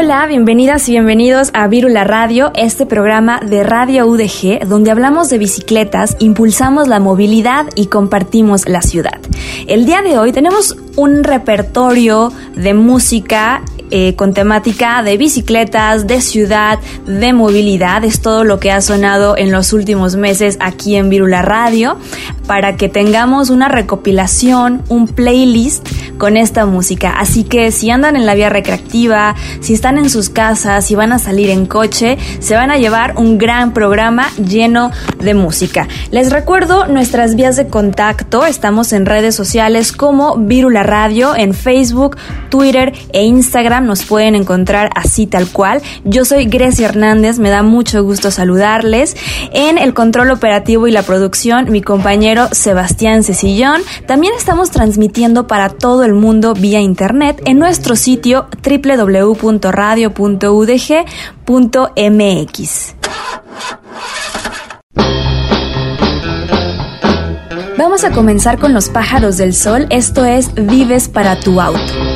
Hola, bienvenidas y bienvenidos a Virula Radio, este programa de Radio UDG, donde hablamos de bicicletas, impulsamos la movilidad y compartimos la ciudad. El día de hoy tenemos un repertorio de música eh, con temática de bicicletas, de ciudad, de movilidad. Es todo lo que ha sonado en los últimos meses aquí en Virula Radio para que tengamos una recopilación, un playlist con esta música. Así que si andan en la vía recreativa, si están en sus casas, si van a salir en coche, se van a llevar un gran programa lleno de música. Les recuerdo nuestras vías de contacto. Estamos en redes sociales como Virula Radio, en Facebook, Twitter e Instagram nos pueden encontrar así tal cual. Yo soy Grecia Hernández, me da mucho gusto saludarles. En el control operativo y la producción, mi compañero Sebastián Cecillón. También estamos transmitiendo para todo el mundo vía internet en nuestro sitio www.radio.udg.mx. Vamos a comenzar con los pájaros del sol, esto es Vives para tu auto.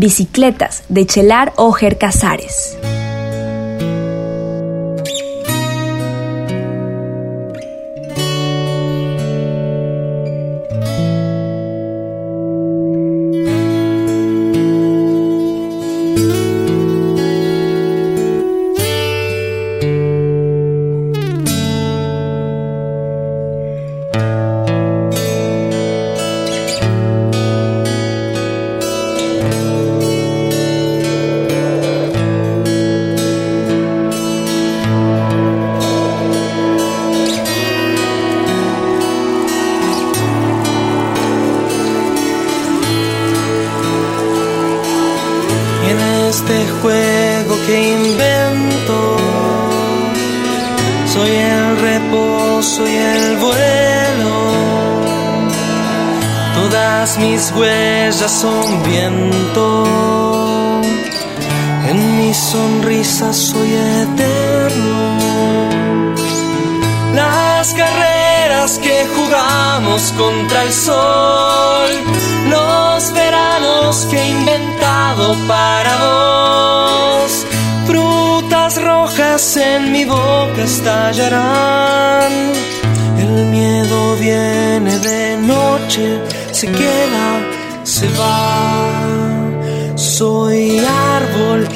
Bicicletas de Chelar Ojer Casares. todas mis huellas son viento. En mi sonrisa soy eterno. Las carreras que jugamos contra el sol, los veranos que he inventado para vos, frutas rojas en mi boca estallarán. El miedo viene de noche se queda, se va. Soy árbol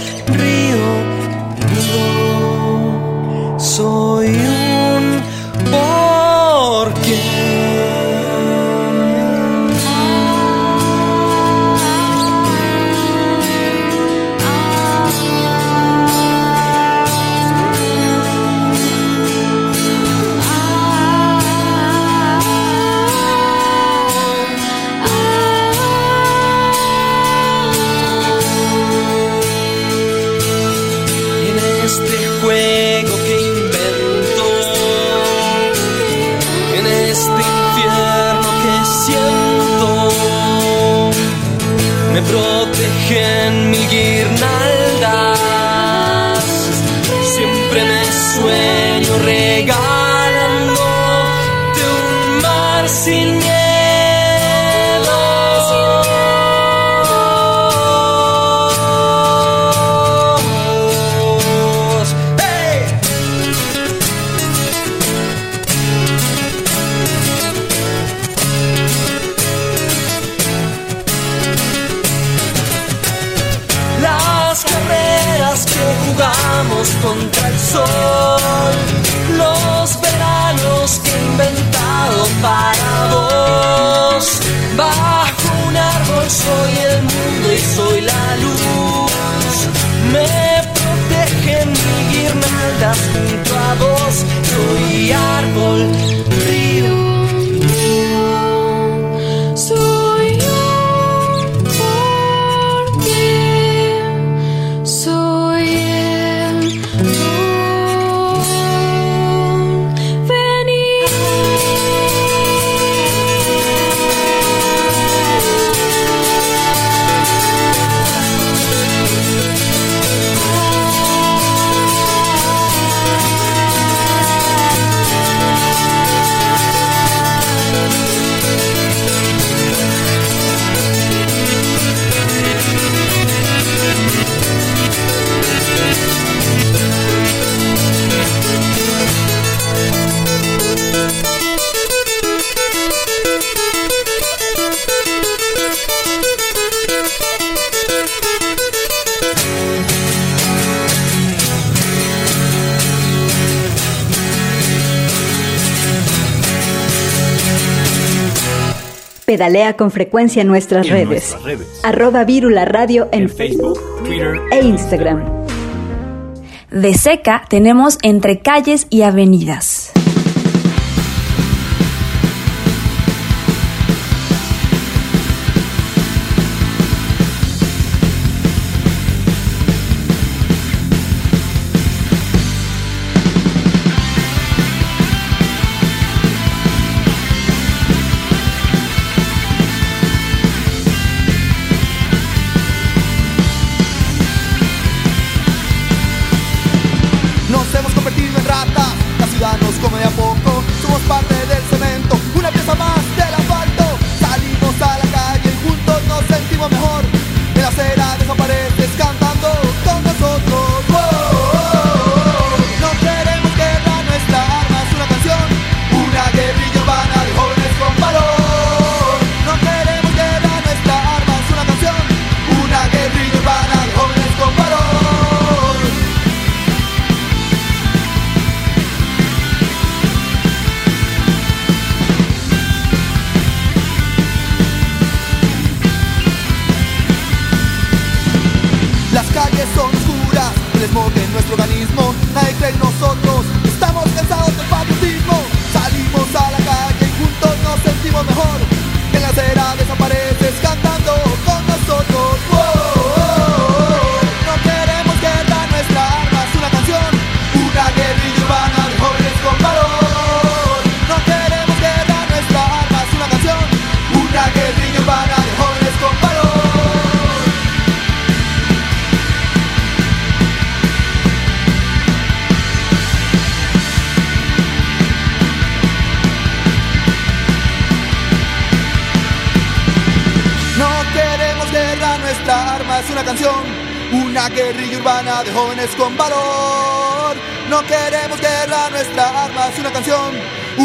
Pedalea con frecuencia nuestras, redes. nuestras. Arroba Virula Radio en Facebook, Twitter e Instagram. De seca tenemos entre calles y avenidas.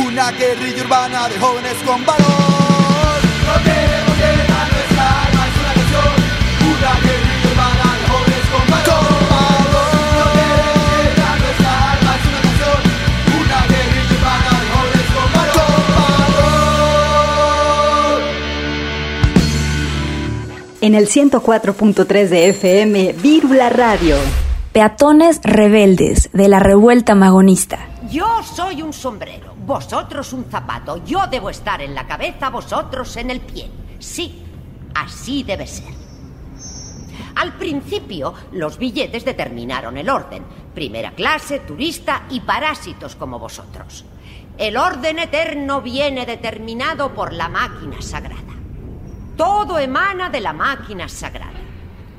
Una guerrilla urbana de jóvenes con valor. No queremos guerra, nuestra arma es una canción, una guerrilla urbana de jóvenes con valor. No queremos guerra, nuestra arma es una canción, una guerrilla urbana de jóvenes con valor. En el 104.3 de FM, Vírula Radio. Peatones rebeldes de la revuelta magonista. Yo soy un sombrero, vosotros un zapato. Yo debo estar en la cabeza, vosotros en el pie. Sí, así debe ser. Al principio, los billetes determinaron el orden. Primera clase, turista y parásitos como vosotros. El orden eterno viene determinado por la máquina sagrada. Todo emana de la máquina sagrada.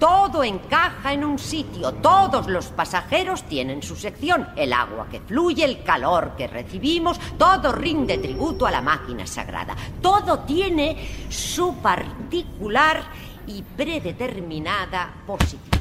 Todo encaja en un sitio, todos los pasajeros tienen su sección, el agua que fluye, el calor que recibimos, todo rinde tributo a la máquina sagrada. Todo tiene su particular y predeterminada posición.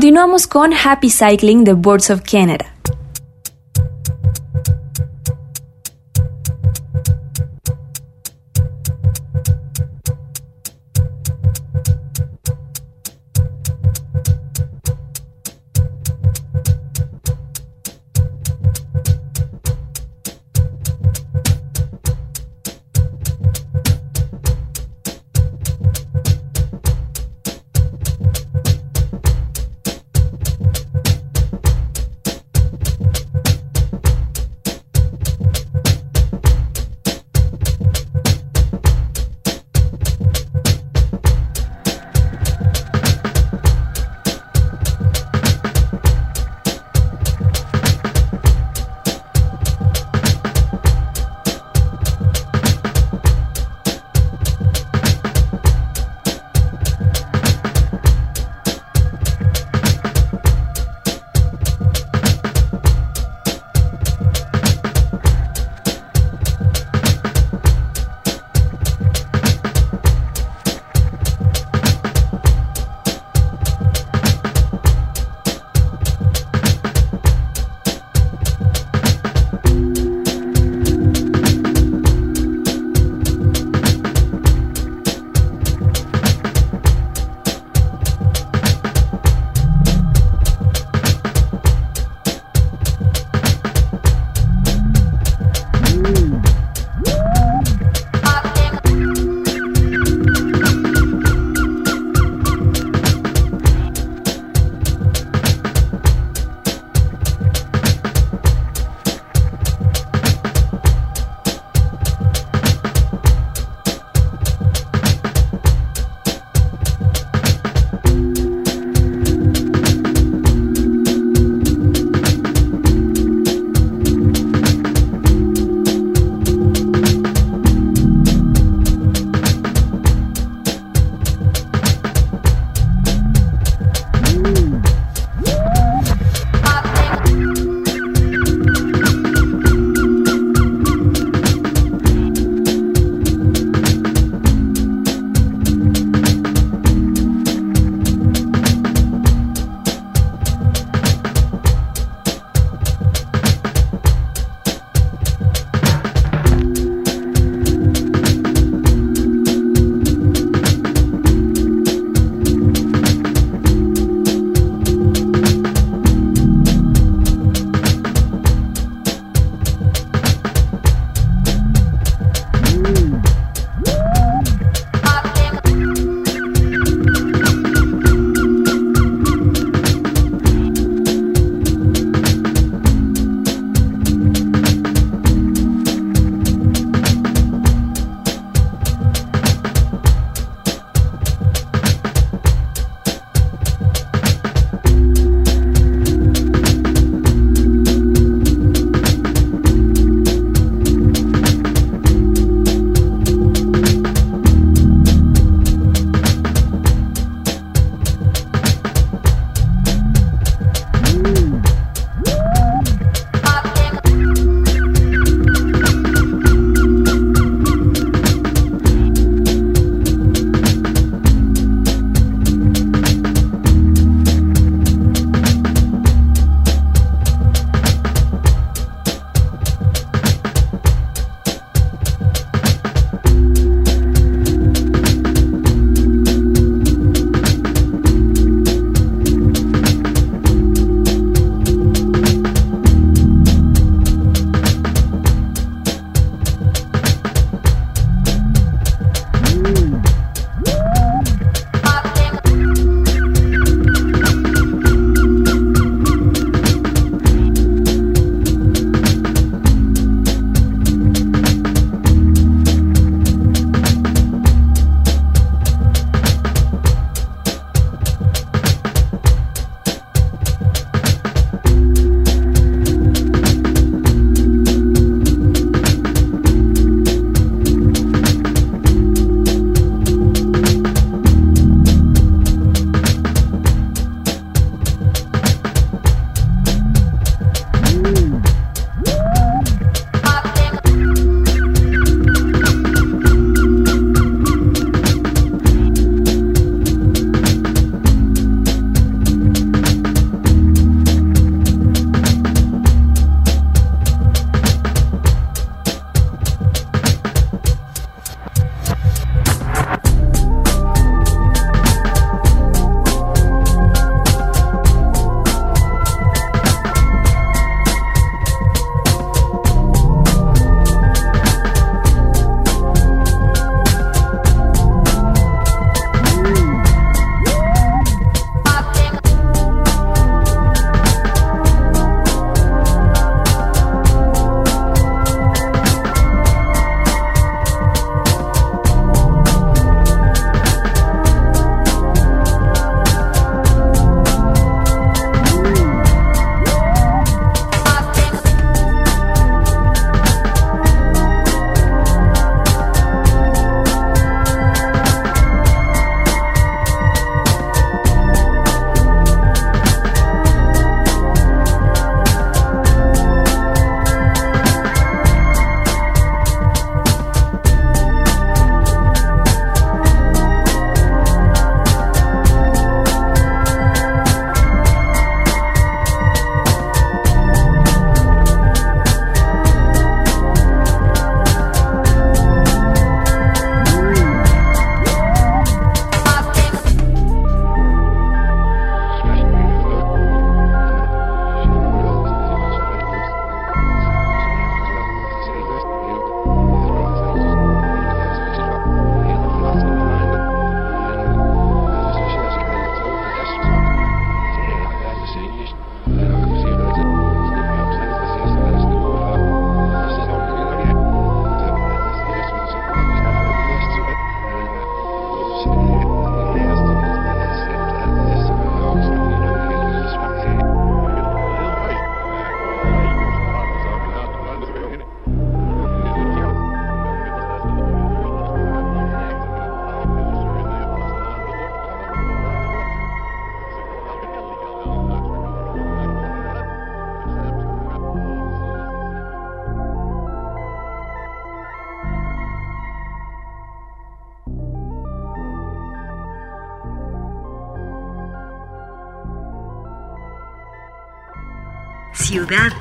Continuamos con Happy Cycling de Boards of Canada.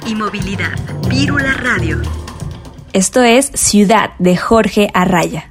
Y movilidad. Vírula Radio. Esto es Ciudad de Jorge Arraya.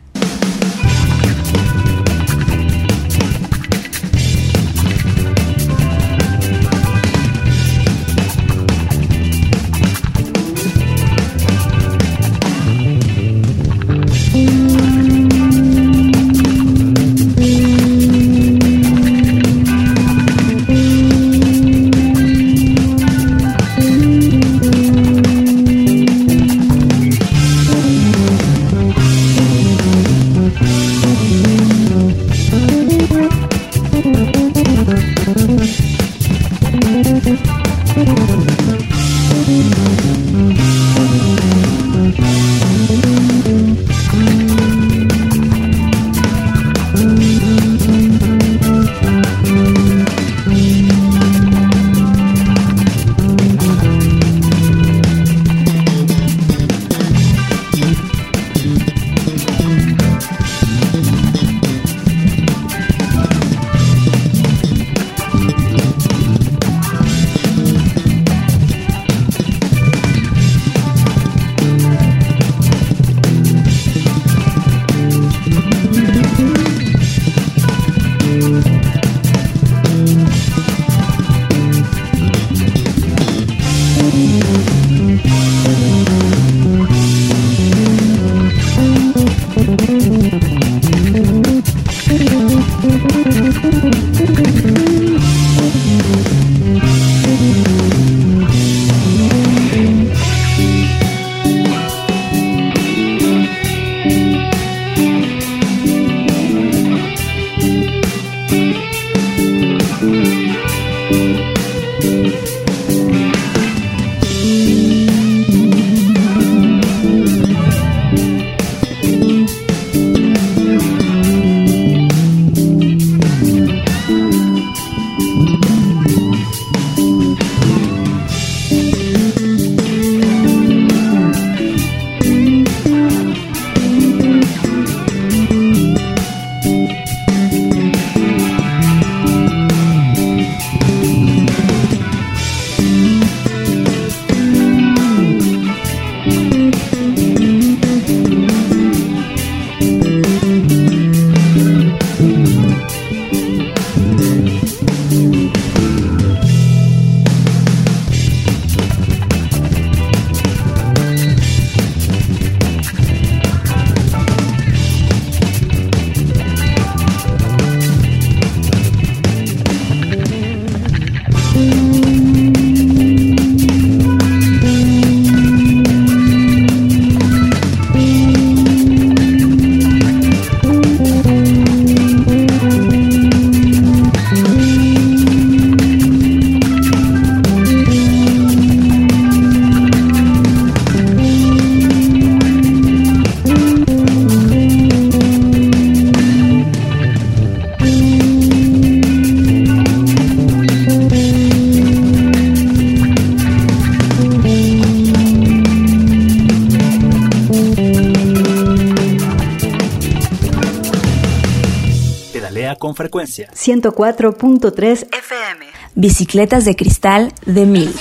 Frecuencia. 104.3 FM. Bicicletas de cristal de mil.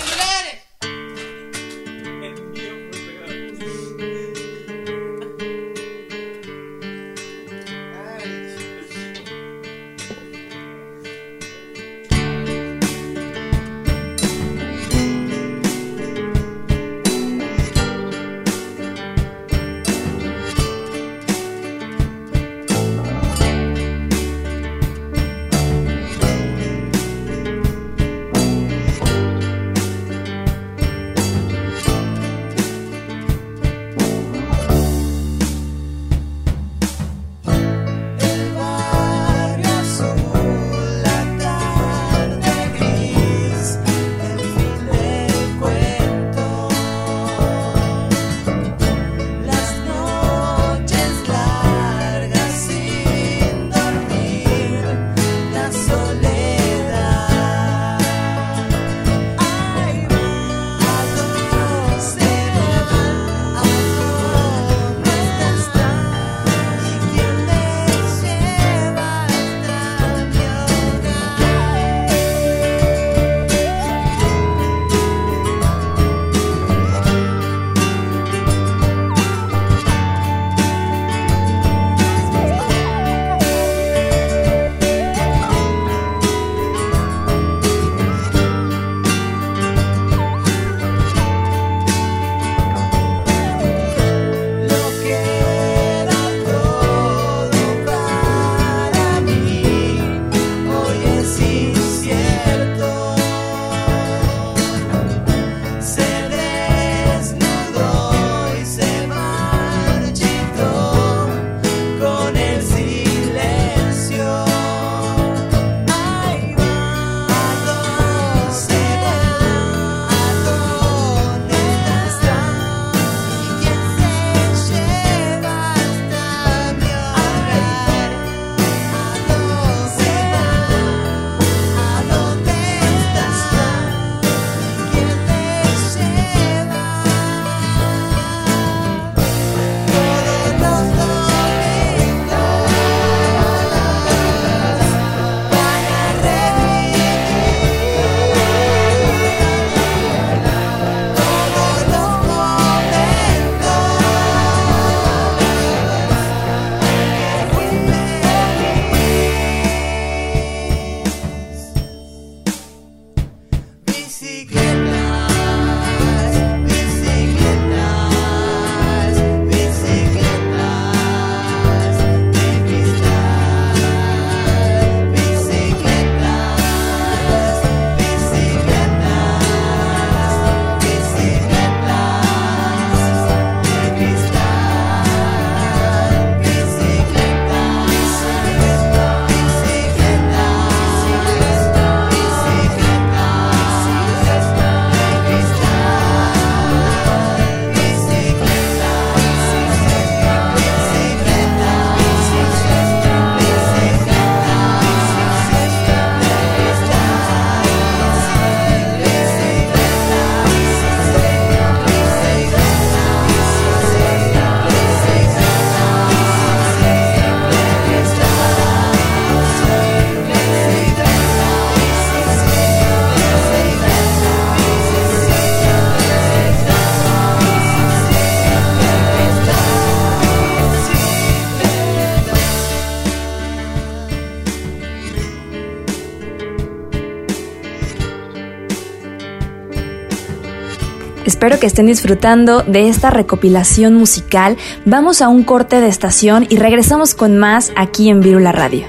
Espero que estén disfrutando de esta recopilación musical. Vamos a un corte de estación y regresamos con más aquí en Virula Radio.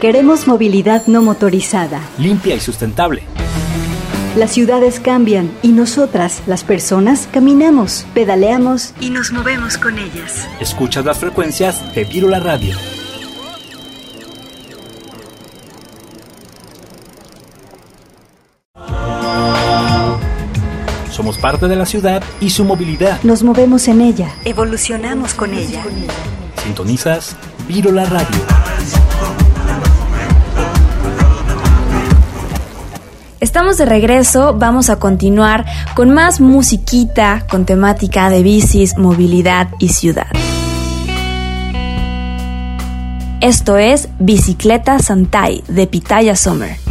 Queremos movilidad no motorizada. Limpia y sustentable. Las ciudades cambian y nosotras, las personas, caminamos, pedaleamos y nos movemos con ellas. Escuchas las frecuencias de Virula Radio. Somos parte de la ciudad y su movilidad. Nos movemos en ella. Evolucionamos con ella. Sintonizas Virula Radio. Estamos de regreso, vamos a continuar con más musiquita con temática de bicis, movilidad y ciudad. Esto es Bicicleta Santai de Pitaya Summer.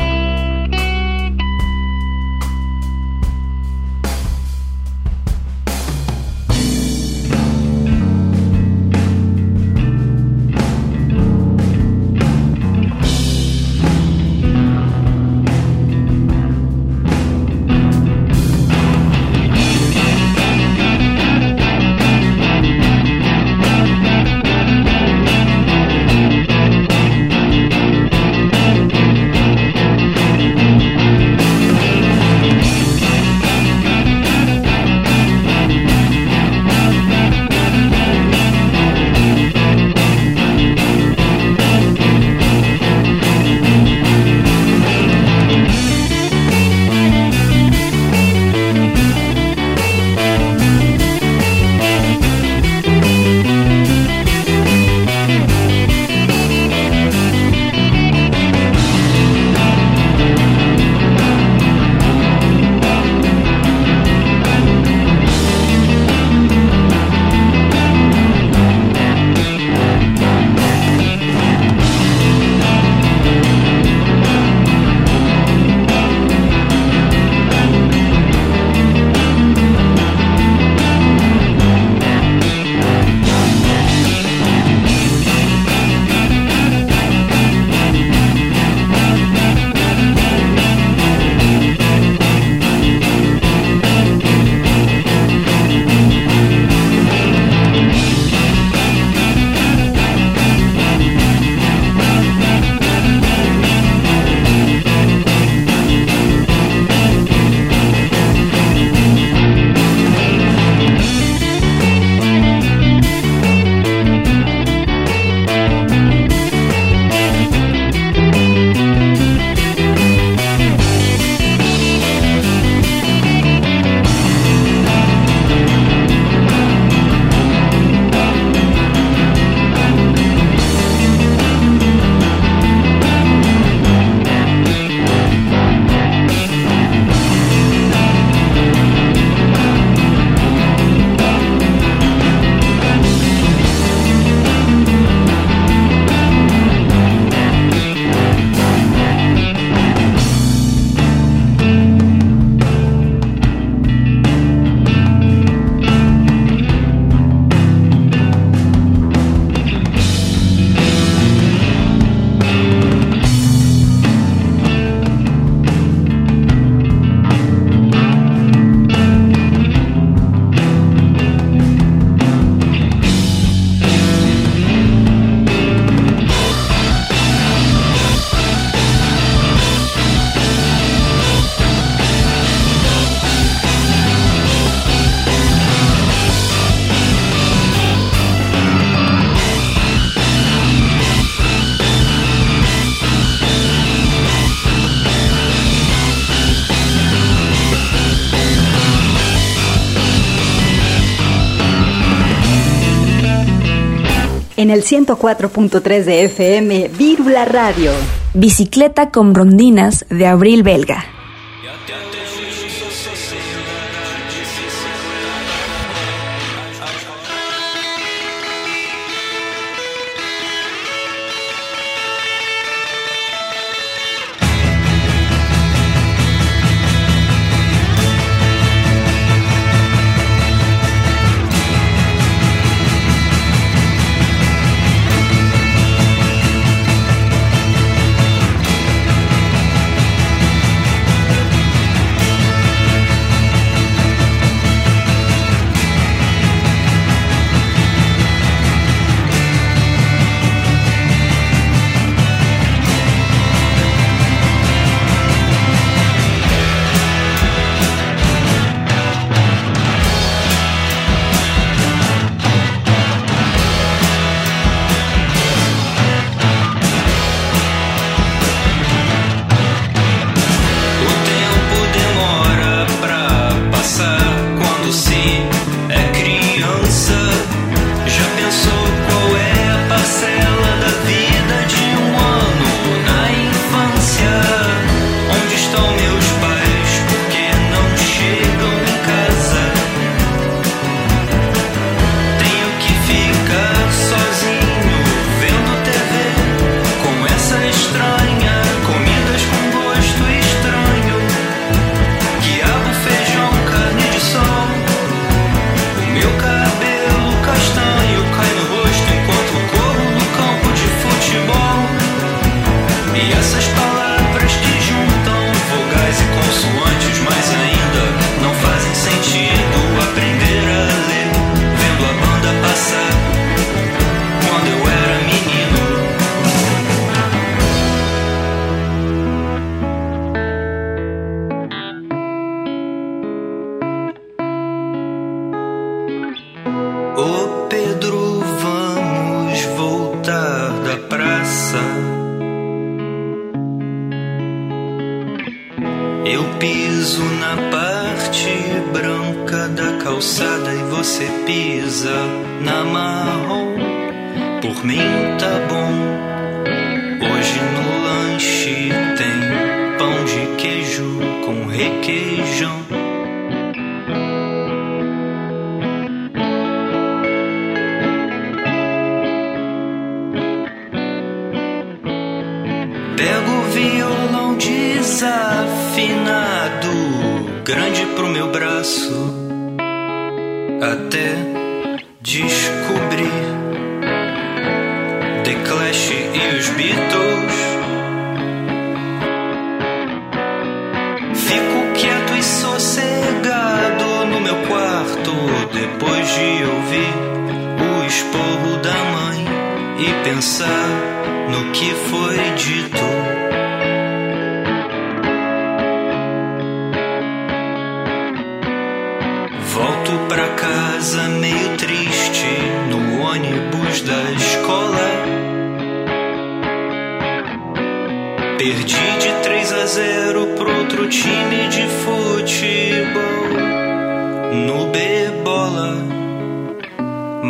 El 104.3 de FM, Vírula Radio. Bicicleta con rondinas de Abril Belga.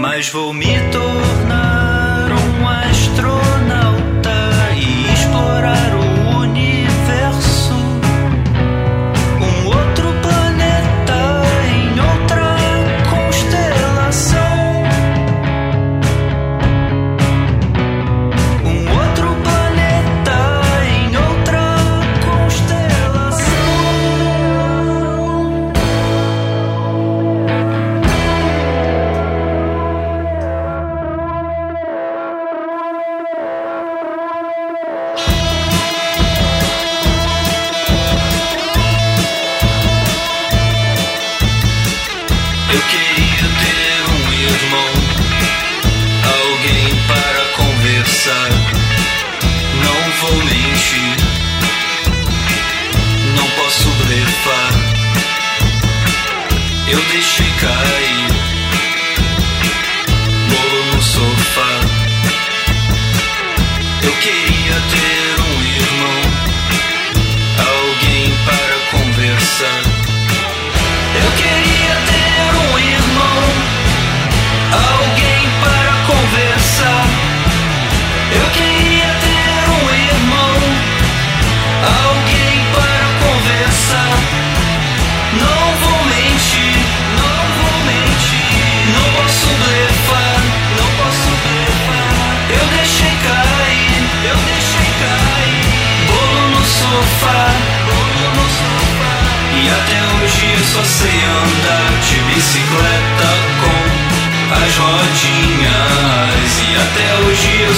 Mas vou me tornar um astronauta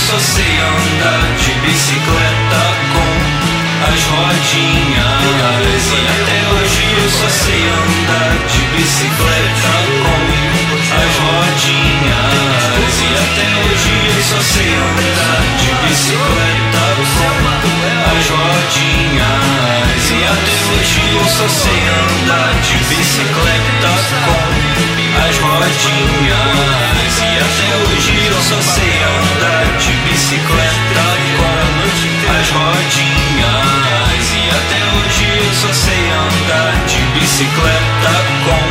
só sei andar de bicicleta com as rodinhas. E até hoje eu só sei andar de bicicleta com as rodinhas. E até hoje eu só sei andar de bicicleta com as rodinhas. E até hoje eu só sei andar de bicicleta com as rodinhas. E até hoje eu só sei andar de bicicleta com as rodinhas. E até hoje eu só sei andar de bicicleta com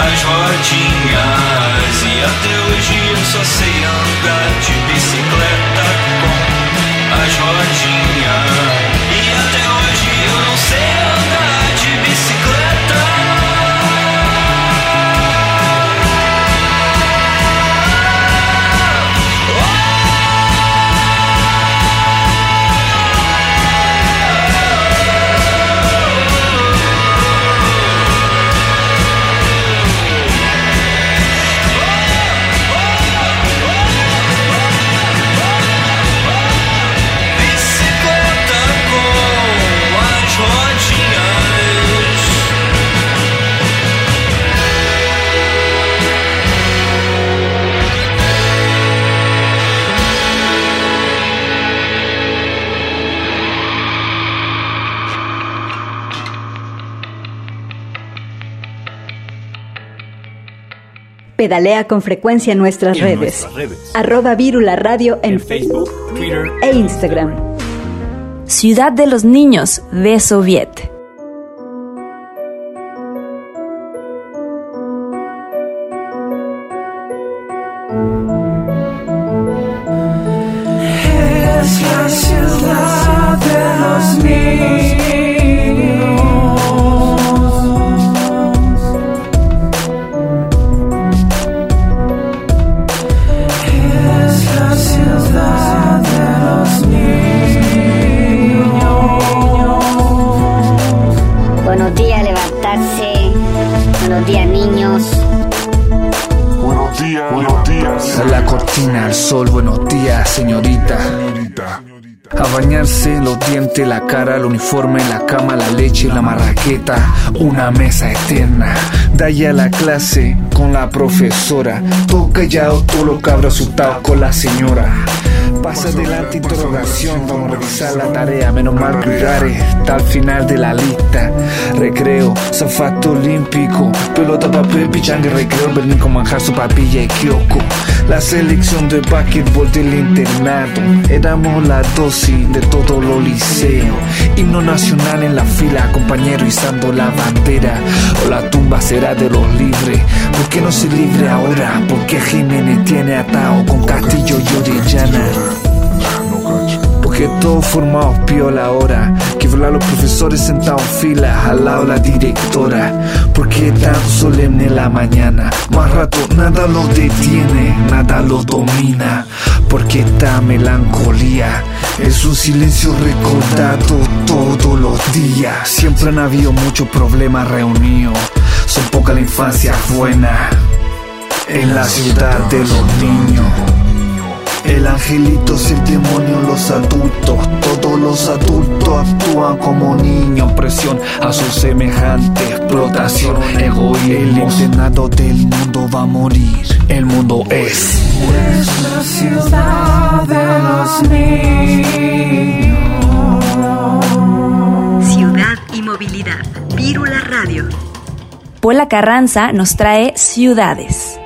as rodinhas. E até hoje eu só sei andar de bicicleta com as rodinhas. Pedalea con frecuencia en nuestras En redes. nuestras redes. Arroba Vírula Radio en, En Facebook, Twitter e Instagram. Ciudad de los Niños de Soviet. Una mesa eterna. De ahí a la clase con la profesora, todo callado, todo lo cabro asustado con la señora. Pasa adelante interrogación, vamos a revisar la tarea, menos mal que está al final de la lista. Recreo, zafato olímpico, pelota, papel, pichanga, recreo, bernico, manjar, su papilla y kiosco. La selección de básquetbol del internado, éramos la dosis de todo lo liceo. Himno nacional en la fila, compañero izando la bandera. O la tumba será de los libres, ¿por qué no se libre ahora? Porque Jiménez tiene atado con Castillo y Orellana. Porque todos formados piola ahora. Que volar los profesores sentados en fila Al lado la directora. Porque tan solemne la mañana. Más rato nada lo detiene Nada lo domina. Porque esta melancolía. Es un silencio recordado todos los días. Siempre han habido muchos problemas reunidos. Son poca la infancia buena En la ciudad de los niños el angelito es el demonio, los adultos, todos los adultos actúan como niños, presión a su semejante, explotación, egoísmo. El internado del mundo va a morir, el mundo es. Es la ciudad de los niños. Ciudad y movilidad. Vírula Radio. Pola Carranza nos trae ciudades.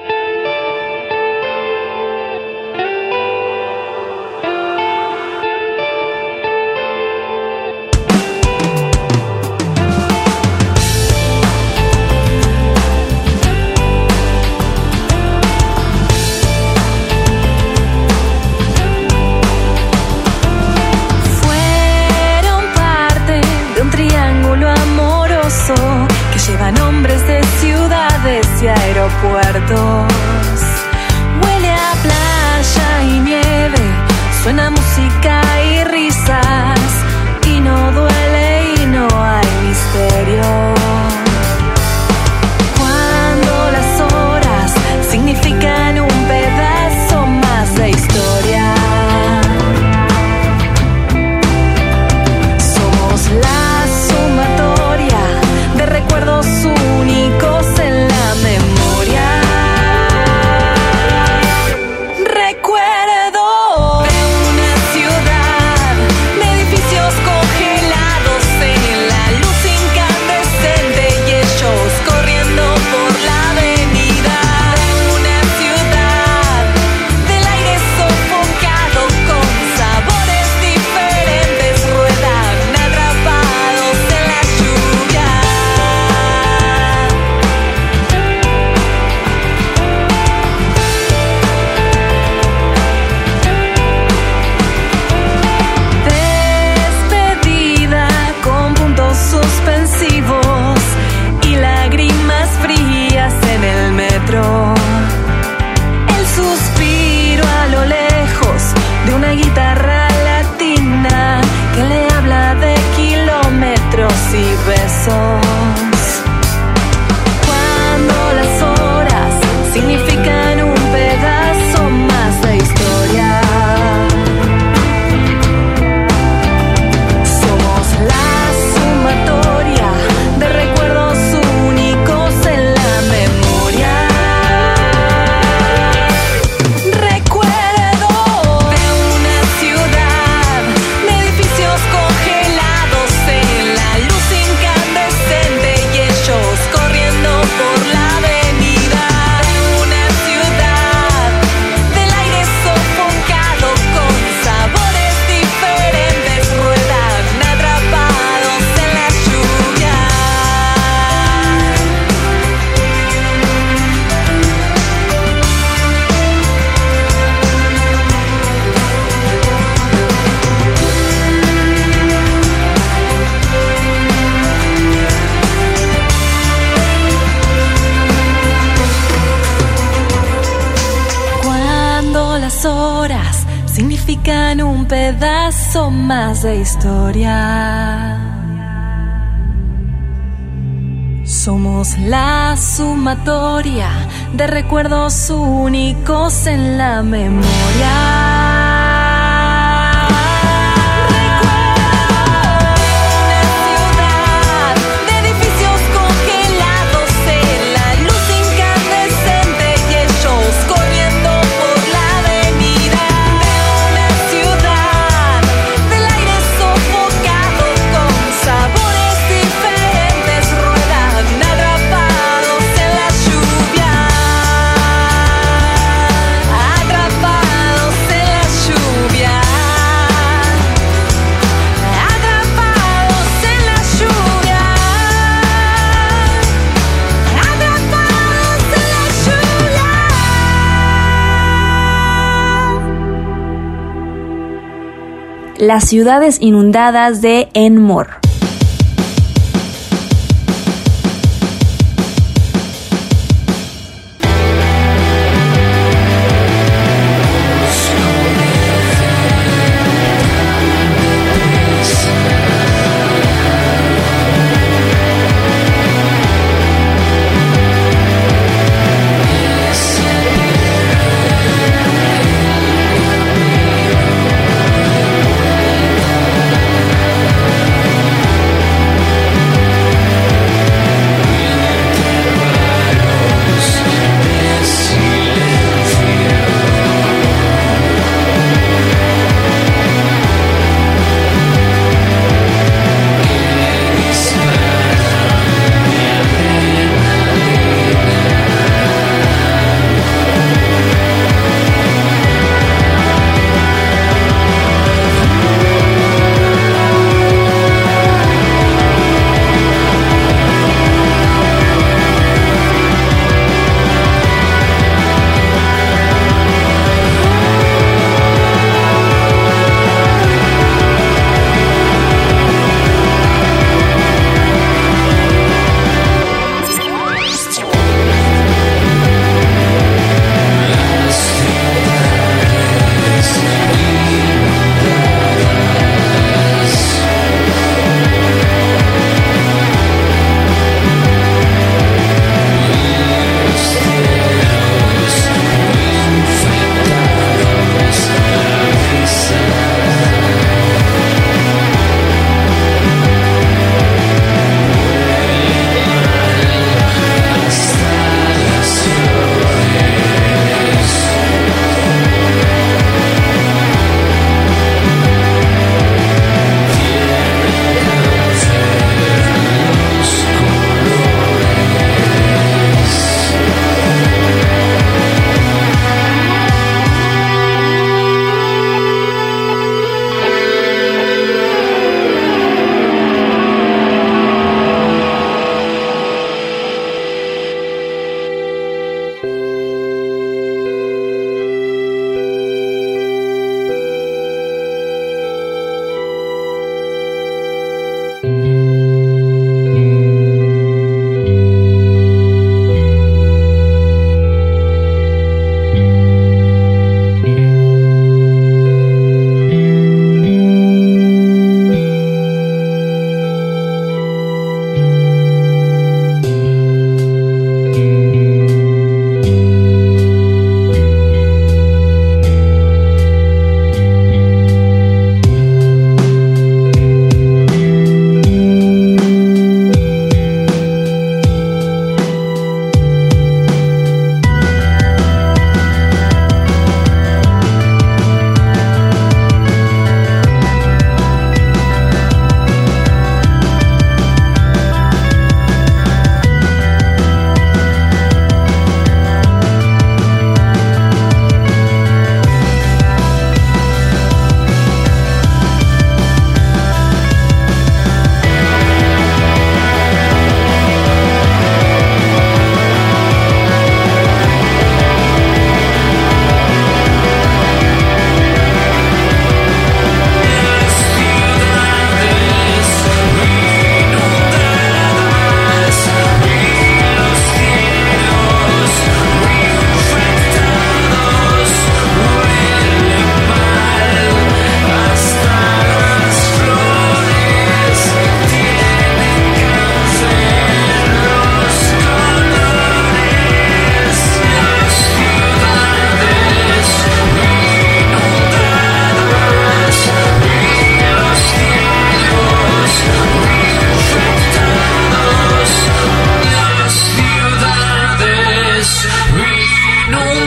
Horas significan un pedazo más de historia. Somos la sumatoria de recuerdos únicos en la memoria. Las ciudades inundadas de Enmore.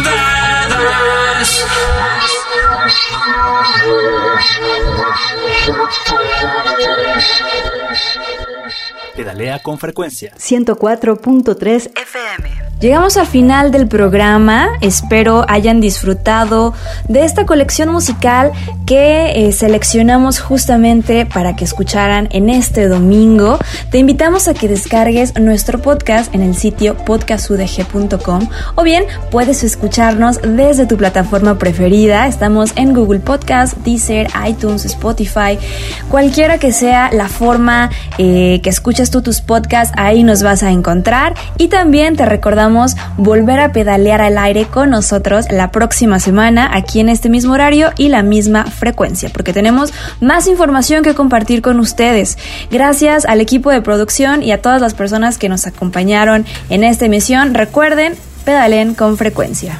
that us. Pedalea con frecuencia. 104.3 FM. Llegamos al final del programa, espero hayan disfrutado de esta colección musical que eh, seleccionamos justamente para que escucharan en este domingo. Te invitamos a que descargues nuestro podcast en el sitio podcastudg.com o bien puedes escucharnos desde tu plataforma preferida. Estamos en Google Podcast, Deezer, iTunes, Spotify, cualquiera que sea la forma eh, que escuchas tus podcasts, ahí nos vas a encontrar y también te recordamos volver a pedalear al aire con nosotros la próxima semana aquí en este mismo horario y la misma frecuencia, porque tenemos más información que compartir con ustedes. Gracias al equipo de producción y a todas las personas que nos acompañaron en esta emisión. Recuerden, pedalen con frecuencia.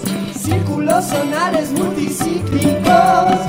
los sonares multicíclicos.